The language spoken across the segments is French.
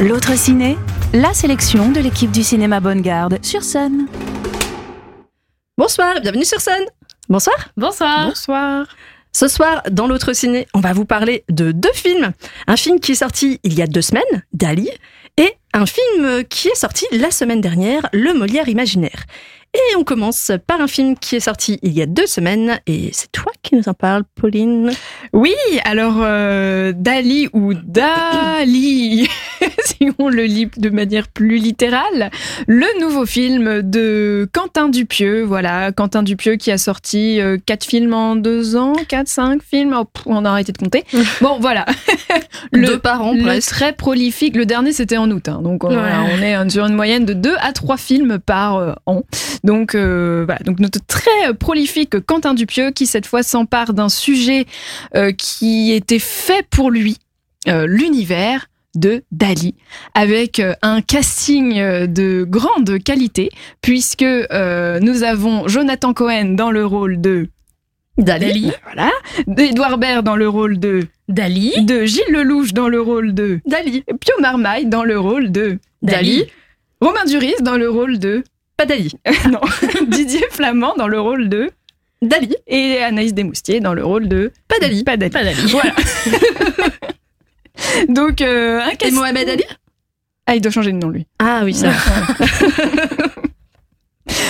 L'autre ciné, la sélection de l'équipe du cinéma Bonne Garde sur Sun. Bonsoir, bienvenue sur Sun. Bonsoir. Bonsoir. Bonsoir. Ce soir, dans l'autre ciné, on va vous parler de deux films. Un film qui est sorti il y a deux semaines, Dali, et un film qui est sorti la semaine dernière, Le Molière imaginaire. Et on commence par un film qui est sorti il y a deux semaines, et c'est toi qui nous en parles, Pauline. Oui, alors euh, Dali ou Dali, si on le lit de manière plus littérale, le nouveau film de Quentin Dupieux. Voilà, Quentin Dupieux qui a sorti euh, quatre films en deux ans, quatre, cinq films. Oh, on a arrêté de compter. Bon, voilà. Deux par an, le presque. très prolifique. Le dernier, c'était en août. hein. Donc, on, Ouais. voilà, on est sur une moyenne de deux à trois films par euh, an. Donc, euh, voilà. Donc, notre très prolifique Quentin Dupieux qui, cette fois, s'empare d'un sujet euh, qui était fait pour lui, euh, l'univers de Dali, avec un casting de grande qualité, puisque nous avons Jonathan Cohen dans le rôle de Dali. voilà, d'Edouard Baird dans le rôle de Dali. de Gilles Lelouch dans le rôle de Dali. Pio Marmaille dans le rôle de Dali. Romain Duris dans le rôle de Pas Dali. non Didier Flamand dans le rôle de Dali. et Anaïs Desmoustiers dans le rôle de Pas Dali. pas Dali. Pas Dali. Voilà. Donc euh, un Et Mohamed Ali? Ah, il doit changer de nom lui. Ah oui, ça.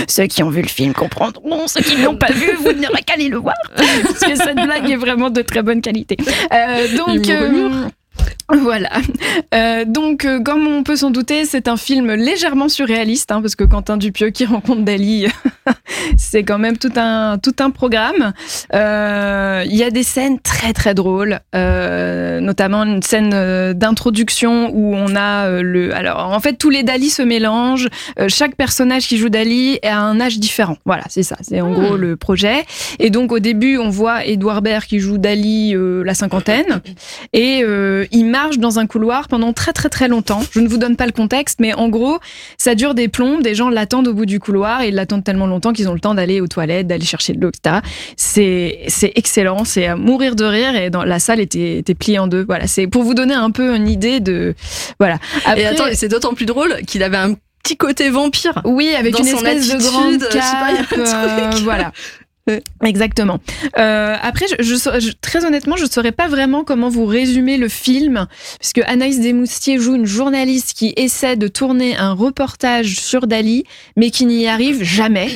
Ceux qui ont vu le film comprendront, ceux qui ne l'ont pas vu, vous n'aurez qu'à aller le voir. Parce que cette blague est vraiment de très bonne qualité. Euh, donc, humour. voilà. Euh, donc, euh, comme on peut s'en douter, c'est un film légèrement surréaliste, hein, parce que Quentin Dupieux qui rencontre Dali, c'est quand même tout un, tout un programme. Euh, Il y a des scènes très très drôles, notamment une scène d'introduction où on a le. Alors, en fait, tous les Dali se mélangent. Chaque personnage qui joue Dali à un âge différent. Voilà, c'est ça. C'est en gros le projet. Et donc, au début, on voit Edouard Baird qui joue Dali la cinquantaine. Et il marche dans un couloir pendant très très très longtemps. Je ne vous donne pas le contexte, mais en gros, ça dure des plombes. Des gens l'attendent au bout du couloir et ils l'attendent tellement longtemps qu'ils ont le temps d'aller aux toilettes, d'aller chercher de l'eau, etc. C'est c'est excellent, c'est à mourir de rire et dans la salle était, était pliée en deux. Voilà, c'est pour vous donner un peu une idée de voilà. Après- Et attends, c'est d'autant plus drôle qu'il avait un petit côté vampire. oui, avec Dans une espèce de grande je sais pas, il y a un cape, euh, voilà. Exactement. Euh, après, je, je très honnêtement, je ne saurais pas vraiment comment vous résumer le film, puisque Anaïs Desmoustiers joue une journaliste qui essaie de tourner un reportage sur Dali, mais qui n'y arrive jamais.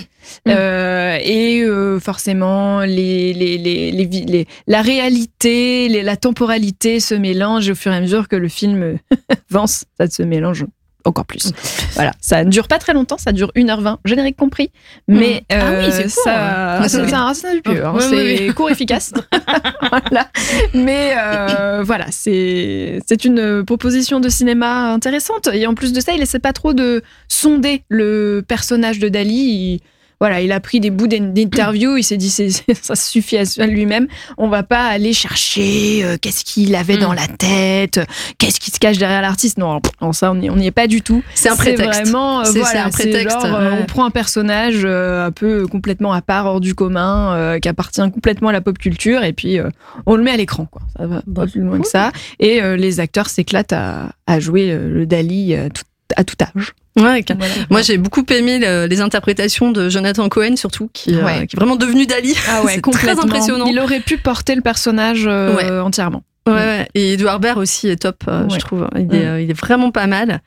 Mm. Euh, et euh, forcément, les, les, les, les, vi- les- la réalité, la temporalité se mélangent au fur et à mesure que le film avance, ça se mélange encore plus. Voilà, ça ne dure pas très longtemps, ça dure 1h20, générique compris, mais Ah oui, euh, c'est court, ça, hein. ça- c'est hein, court efficace. voilà. Mais euh, voilà, c'est c'est une proposition de cinéma intéressante et en plus de ça, il essaie pas trop de sonder le personnage de Dali. Il- voilà, il a pris des bouts d'in- d'interview, il s'est dit c'est- ça suffit à lui-même. On va pas aller chercher euh, qu'est-ce qu'il avait dans Mm. la tête, qu'est-ce qui se cache derrière l'artiste. Non, non, ça on n'y est pas du tout. C'est un prétexte. vraiment euh, C'est- voilà, un prétexte, genre, euh, ouais. on prend un personnage euh, un peu complètement à part, hors du commun, qui appartient complètement à la pop culture, et puis on le met à l'écran. Quoi. Ça va pas plus loin que ça. Et les acteurs s'éclatent à, à jouer le Dali tout, à tout âge. Ouais, Moi, j'ai beaucoup aimé le- les interprétations de Jonathan Cohen, surtout, qui, euh, qui est vraiment devenu Dali. Ah ouais, C'est très impressionnant. Il aurait pu porter le personnage euh, Ouais. entièrement. Ouais, ouais. Et Edouard Baird aussi est top, euh, je trouve. Il est, Mm. il est vraiment pas mal.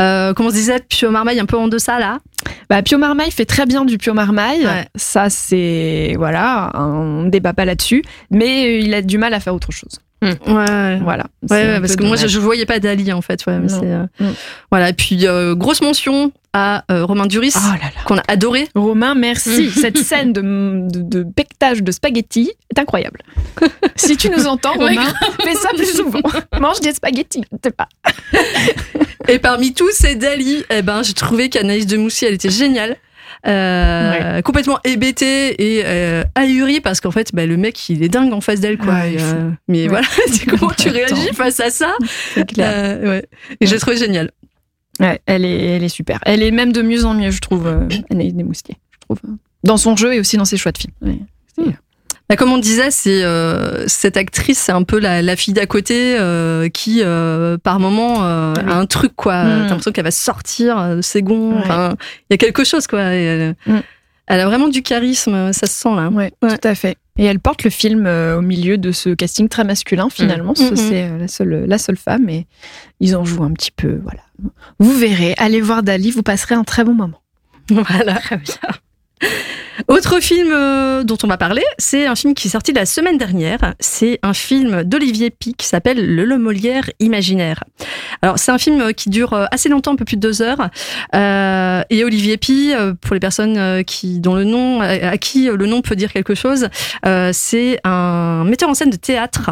Euh, comme on se disait, Pio Marmaille un peu en deçà, là? Bah, Pio Marmaille fait très bien du Pio Marmaille. Ouais. Ça, c'est. Voilà, on ne débat pas là-dessus. Mais il a du mal à faire autre chose. Ouais, ouais. Voilà. Ouais, parce que moi, je, je voyais pas Dali, en fait. Ouais, mais euh, Mm. Voilà. Et puis, euh, grosse mention à euh, Romain Duris, Oh qu'on a adoré. Romain, merci. Cette scène de, de, de bectage de spaghettis est incroyable. si tu nous entends, Romain, fais ça plus souvent. Mange des spaghettis, sais pas. Et parmi tous ces Dali, eh ben, j'ai trouvé qu'Anaïs de Moussy, elle était géniale. Euh, complètement hébétée et euh, ahurie parce qu'en fait bah, le mec il est dingue en face d'elle quoi Ouais, Et, euh, mais Ouais. voilà c'est comment tu réagis face à ça clair. Euh, et j'ai trouvé génial Ouais, elle est, elle est super. Elle est même de mieux en mieux, je trouve, Anaïs Desmoustiers, je trouve. Dans son jeu et aussi dans ses choix de films. Ouais. Bah, comme on disait, c'est euh, cette actrice, c'est un peu la, la fille d'à côté euh, qui, euh, par moment, Oui. a un truc quoi. Mm. T'as l'impression qu'elle va sortir de ses gonds. Ouais. Enfin, il y a quelque chose quoi. Et elle, Mm. elle a vraiment du charisme, ça se sent là. Ouais, Ouais. tout à fait. Et elle porte le film au milieu de ce casting très masculin finalement. Mm. Mm, C'est la seule, la seule femme et ils en jouent un petit peu. Voilà. Vous verrez, allez voir Dali, vous passerez un très bon moment. Voilà. Autre film euh, dont on va parler, c'est un film qui est sorti la semaine dernière. C'est un film d'Olivier Pic qui s'appelle Le Molière imaginaire. Alors c'est un film euh, qui dure euh, assez longtemps, un peu plus de deux heures. Et Olivier euh, pour les personnes qui dont le nom à qui le nom peut dire quelque chose, c'est un metteur en scène de théâtre.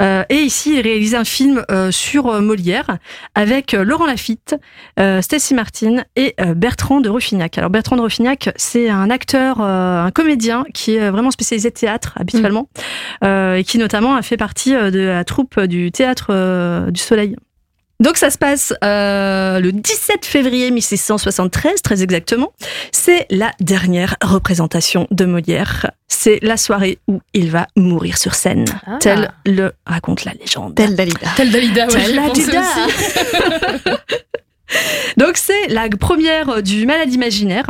Et ici, il réalise un film sur Molière avec Laurent Lafitte, Stacy Martin et Bertrand de Ruffignac. Alors Bertrand de Ruffignac, c'est un acteur, euh, un comédien qui est vraiment spécialisé théâtre habituellement euh, et qui notamment a fait partie euh, de la troupe du théâtre euh, du Soleil. Donc ça se passe euh, le 17 février 1673, très exactement. C'est la dernière représentation de Molière. C'est la soirée où il va mourir sur scène, Ah. tel le raconte la légende. Tel Dalida. Tel Dalida, ouais, Tel Dalida. Donc c'est la première du Malade imaginaire.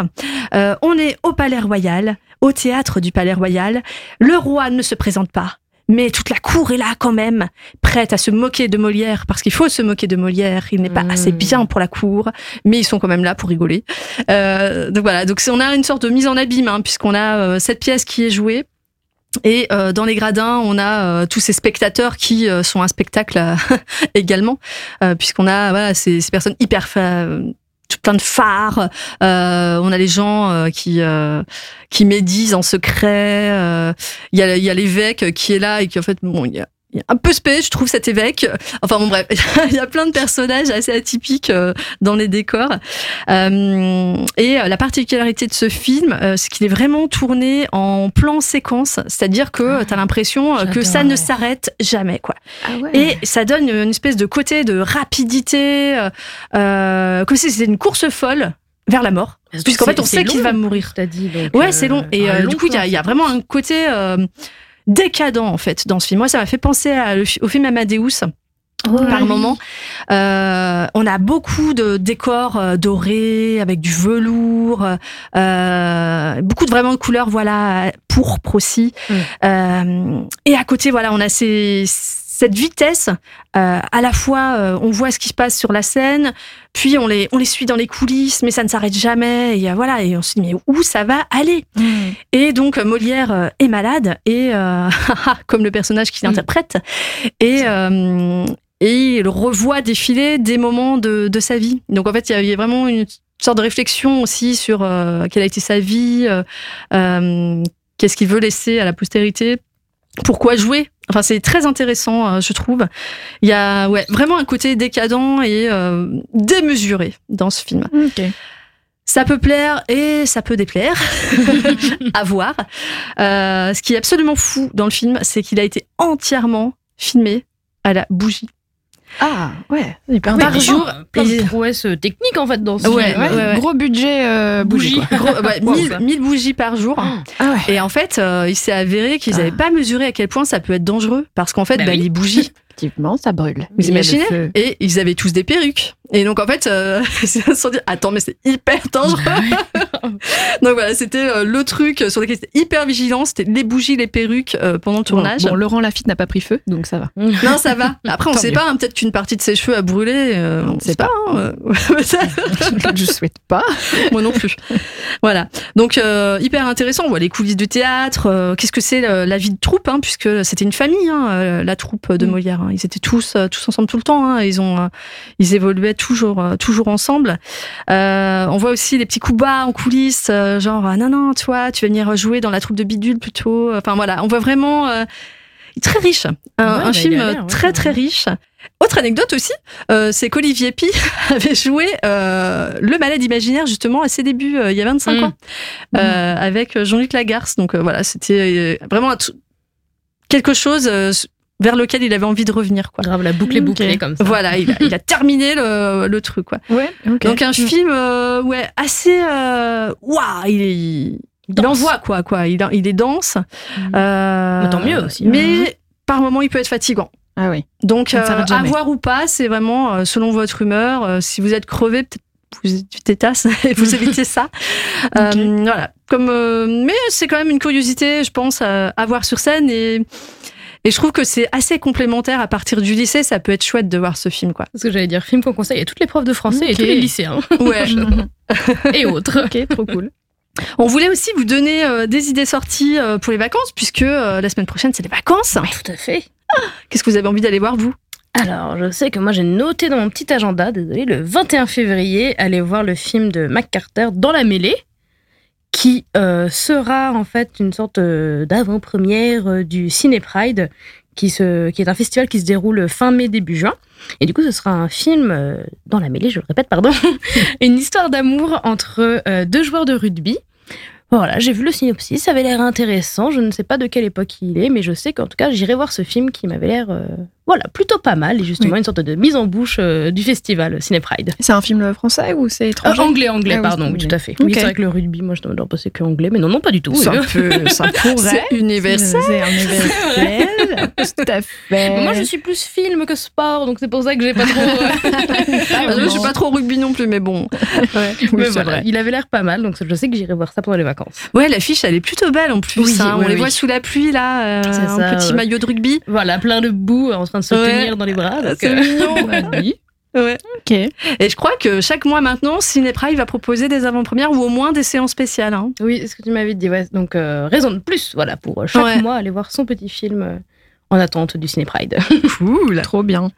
Euh, on est au Palais Royal, au théâtre du Palais Royal. Le roi ne se présente pas. Mais toute la cour est là quand même, prête à se moquer de Molière, parce qu'il faut se moquer de Molière. Il n'est pas Mm. assez bien pour la cour, mais ils sont quand même là pour rigoler. Euh, donc voilà, donc on a une sorte de mise en abîme, hein, puisqu'on a euh, cette pièce qui est jouée. Et euh, dans les gradins, on a euh, tous ces spectateurs qui euh, sont un spectacle euh, également, euh, puisqu'on a voilà, ces, ces personnes hyper plein de phares. Euh, on a les gens qui qui médisent en secret. Il y a y a l'évêque qui est là et qui en fait bon y a un peu spé, je trouve cet évêque. Enfin bon bref, il y a plein de personnages assez atypiques euh, dans les décors. Euh, et euh, la particularité de ce film, euh, c'est qu'il est vraiment tourné en plan séquence, c'est-à-dire que tu as l'impression euh, que ça ne s'arrête jamais quoi. Ah ouais. Et ça donne une espèce de côté de rapidité, euh, comme si c'était une course folle vers la mort. Puisqu'en fait, on sait qu'il va mourir. T'as dit. donc, Ouais, c'est long. Et un euh, long du coup, il y a, plan. il y a vraiment un côté euh, décadent, en fait, dans ce film. Moi, ça m'a fait penser à au film Amadeus. Par moment, Euh, on a beaucoup de décors euh, dorés avec du velours, euh, beaucoup de vraiment de couleurs, voilà, pourpre aussi. Mm. Euh, et à côté, voilà, on a ces, cette vitesse. euh, à la fois, euh, on voit ce qui se passe sur la scène, puis on les on les suit dans les coulisses, mais ça ne s'arrête jamais. Et euh, voilà, et on se dit mais où ça va aller? Mm. et donc Molière est malade et comme le personnage qu'il Mm. interprète et et il revoit défiler des moments de, de sa vie. Donc en fait il y a- il y, a vraiment une sorte de réflexion aussi sur euh, quelle a été sa vie, euh, qu'est-ce qu'il veut laisser à la postérité. Pourquoi jouer Enfin, c'est très intéressant, euh, je trouve. Il y a ouais, vraiment un côté décadent et euh, démesuré dans ce film. Ça peut plaire et ça peut déplaire. à voir. Euh, ce qui est absolument fou dans le film, c'est qu'il a été entièrement filmé à la bougie. Ah ouais. Hyper Par jour, plein de et- prouesses techniques en fait dans ce Ouais, film. ouais, ouais. Gros budget euh, bougie. Bougie. quoi. Gros, ouais, Wow, 1000, ça. 1000 bougies par jour. Ah ouais. Et en fait, euh, il s'est avéré qu'ils Ah. n'avaient pas mesuré à quel point ça peut être dangereux. Parce qu'en fait, Bah bah, oui. les bougies, Effectivement, ça brûle. Vous imaginez et ils avaient tous des perruques. Et donc, en fait, euh, ils se sont dit, attends, mais c'est hyper dangereux. donc voilà, c'était euh, le truc sur lequel c'était hyper vigilant. C'était les bougies, les perruques euh, pendant le tournage. Bon, bon, Laurent Lafitte n'a pas pris feu, donc ça va. Non, ça va. Après, on Tant sait mieux. pas, hein, peut-être qu'une partie de ses cheveux a brûlé. euh, on ne sait pas. hein, euh. Je souhaite pas. Moi non plus. Voilà. Donc, euh, hyper intéressant. On voit les coulisses du théâtre. Qu'est-ce que c'est euh, la vie de troupe, hein, puisque c'était une famille, hein, la troupe de Mm. Molière. hein. Ils étaient tous, tous ensemble tout le temps. hein. Ils ont, euh, ils évoluaient toujours, euh, toujours ensemble. Euh, on voit aussi les petits coups bas en coulisses, euh, genre ah, non non, toi, tu vas venir jouer dans la troupe de bidule plutôt. Enfin voilà, on voit vraiment très riche, un, Ouais, un bah, il film ouais, très très riche. Autre anecdote aussi, euh, c'est qu'Olivier Pi avait joué euh, le malade imaginaire justement à ses débuts euh, il y a 25 Mm. ans euh, avec Jean-Luc Lagarce. Donc voilà, c'était vraiment quelque chose vers lequel il avait envie de revenir. Quoi. Grave la boucle est bouclée comme ça. Voilà, il a, il a terminé le, le truc. Quoi. Ouais. Donc un Mm. film euh, ouais, assez... euh, Waouh, il est... il envoie quoi, quoi. Il, il est dense. Euh, Mais tant mieux aussi, Mais par moment, il peut être fatigant. Ah oui. Donc, euh, à voir ou pas, c'est vraiment selon votre humeur. Si vous êtes crevé, peut-être vous t'étasses et vous évitez ça. Voilà. Comme, mais c'est quand même une curiosité, je pense, à, à voir sur scène et. Et je trouve que c'est assez complémentaire à partir du lycée, ça peut être chouette de voir ce film, quoi. Ce que j'allais dire, film qu'on conseille à toutes les profs de français et tous les lycéens Ouais. et autres. ok, trop cool. On voulait aussi vous donner euh, des idées sorties euh, pour les vacances, puisque euh, la semaine prochaine, c'est les vacances. Tout à fait. Qu'est-ce que vous avez envie d'aller voir, vous? Alors, je sais que moi j'ai noté dans mon petit agenda, désolé, le 21 février, aller voir le film de Mac Carter dans la mêlée, qui euh, sera en fait une sorte euh, d'avant-première euh, du Ciné Pride, qui, se, qui est un festival qui se déroule fin mai, début juin. Et du coup, ce sera un film euh, dans la mêlée, je le répète, pardon, une histoire d'amour entre euh, deux joueurs de rugby. Voilà, j'ai vu le synopsis, ça avait l'air intéressant. Je ne sais pas de quelle époque il est, mais je sais qu'en tout cas, j'irai voir ce film qui m'avait l'air, voilà, plutôt pas mal. Et justement, Oui. une sorte de mise en bouche euh, du festival Ciné Pride. C'est un film français ou c'est Euh, étranger anglais, anglais, Ah pardon, c'est oui, tout à fait. Oui, c'est vrai que le rugby, moi, je dois penser que anglais, mais non, non, pas du tout. C'est Euh, un peu, ça pourrait. C'est universel. C'est un universel. Tout à fait. Moi, je suis plus film que sport, donc c'est pour ça que j'ai pas trop. euh, Ah, je suis pas trop rugby non plus, mais bon. Ouais, oui, mais c'est voilà, vrai. il avait l'air pas mal, donc je sais que j'irai voir ça pendant les vacances. Ouais, l'affiche, elle est plutôt belle en plus. Oui, hein. oui, On les voit sous la pluie, là, euh, un ça, petit ouais. maillot de rugby. Voilà, plein de boue en train de se Ouais. tenir dans les bras. donc, C'est euh, mignon. Oui. Ouais. Ok. Et je crois que chaque mois maintenant, Cinépride va proposer des avant-premières ou au moins des séances spéciales. hein. Oui, c'est ce que tu m'avais dit, ouais. Donc, euh, raison de plus, voilà, pour euh, chaque Ouais. mois aller voir son petit film euh, en attente du Ciné Pride. Cool. Trop bien.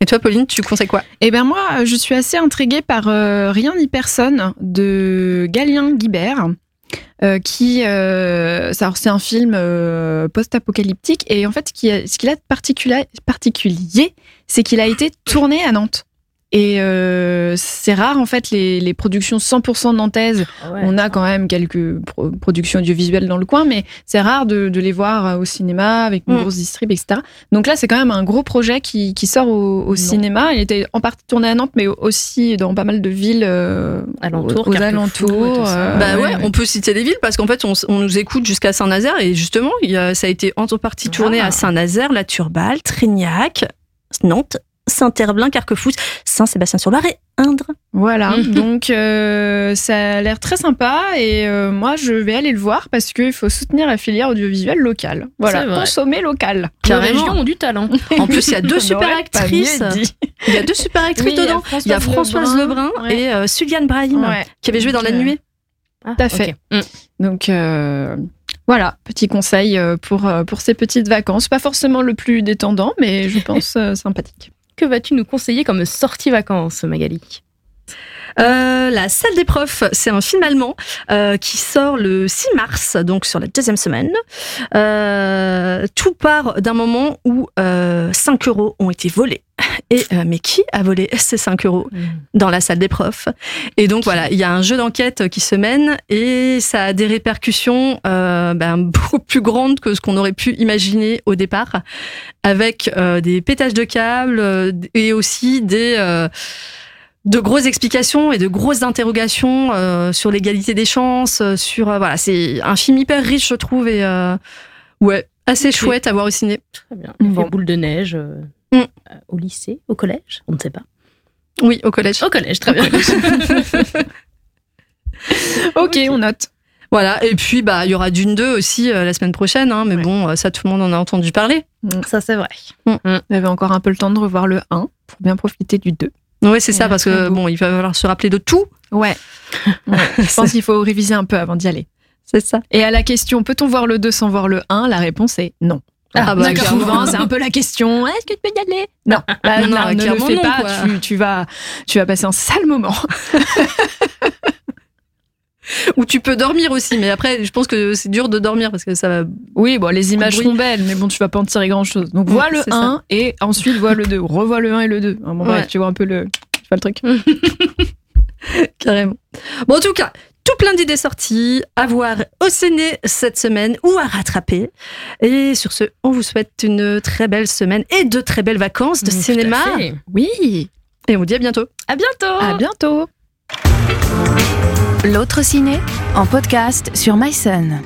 Et toi, Pauline, tu conseilles quoi? Eh ben moi, je suis assez intriguée par euh, Rien ni personne de Galien Guibert. Euh, qui, euh, c'est un film euh, post-apocalyptique et en fait, ce qu'il a de particulier, c'est qu'il a été tourné à Nantes. Et euh, c'est rare en fait les, les productions 100% nantaises on a quand même quelques pro- productions audiovisuelles dans le coin, mais c'est rare de, de les voir euh, au cinéma avec une Mm. grosse distrib, etc. Donc là, c'est quand même un gros projet qui, qui sort au, au cinéma. Il était en partie tourné à Nantes, mais aussi dans pas mal de villes euh, Alentours, aux, alentours. euh, Bah ouais, on peut citer des villes parce qu'en fait, on, nous écoute jusqu'à Saint-Nazaire et justement, il y a- ça a été en partie tourné Ah. à Saint-Nazaire, La Turballe, Trignac, Nantes, Saint-Herblain, Carquefou, Saint-Sébastien-sur-Loire et Indre. Voilà, Mhm. donc euh, ça a l'air très sympa et euh, moi je vais aller le voir parce qu'il faut soutenir la filière audiovisuelle locale. Voilà, consommer local. Les régions ont du talent. En plus, il y a deux super actrices. Il y a deux super actrices Oui, dedans. Il y a Françoise Lebrun, ouais. et euh, Suliane Brahim Ouais. qui avait joué dans Donc, La euh, Nuée. Tout à fait. Donc euh, voilà, petit conseil pour, pour ces petites vacances. Pas forcément le plus détendant, mais je pense sympathique. Que vas-tu nous conseiller comme sortie vacances, Magali? Euh, la salle des profs, c'est un film allemand euh, qui sort le 6 mars, donc sur la deuxième semaine. Euh, tout part d'un moment où euh, 5 euros ont été volés. Et euh, mais qui a volé ces 5 euros dans la salle des profs? Et donc voilà, il y a un jeu d'enquête qui se mène et ça a des répercussions euh, ben, beaucoup plus grandes que ce qu'on aurait pu imaginer au départ, avec euh, des pétages de câbles euh, et aussi des euh, de grosses explications et de grosses interrogations euh, sur l'égalité des chances, euh, sur euh, voilà, c'est un film hyper riche je trouve et euh, ouais, assez chouette à voir au ciné. Très bien. Bon. Bon. boule de neige euh, Mm. euh, au lycée, au collège, on ne sait pas. Oui, au collège. Au collège, très bien. Ok, on note. Voilà, et puis bah il y aura Dune 2 aussi euh, la semaine prochaine hein, mais Ouais. bon, euh, ça tout le monde en a entendu parler. Ça, c'est vrai. Vous avez encore un peu le temps de revoir le 1 pour bien profiter du 2. Ouais, c'est ça parce que beau. bon, il va falloir se rappeler de tout. Ouais. Ouais. Je pense qu'il faut réviser un peu avant d'y aller. C'est ça. Et à la question, peut-on voir le 2 sans voir le 1 La réponse est non. Ah, bah, D'accord. clairement. Souvent, c'est un peu la question. Est-ce que tu peux y aller? Non, là, Non, là, ne le fais non, pas. Tu, tu vas, tu vas passer un sale moment. Ou tu peux dormir aussi, mais après je pense que c'est dur de dormir parce que ça va. Oui, bon, les images sont belles, mais bon, tu vas pas en tirer grand chose. Donc, vois le c'est 1 et ensuite vois le 2. Revois le 1 et le 2. Bon, bref, tu vois un peu le, tu vois le truc. Carrément. Bon, en tout cas, tout plein d'idées sorties à voir au ciné cette semaine ou à rattraper. Et sur ce, on vous souhaite une très belle semaine et de très belles vacances de Tout à cinéma. fait. Oui. Et on vous dit à bientôt. À bientôt. À bientôt. L'autre ciné en podcast sur MySun.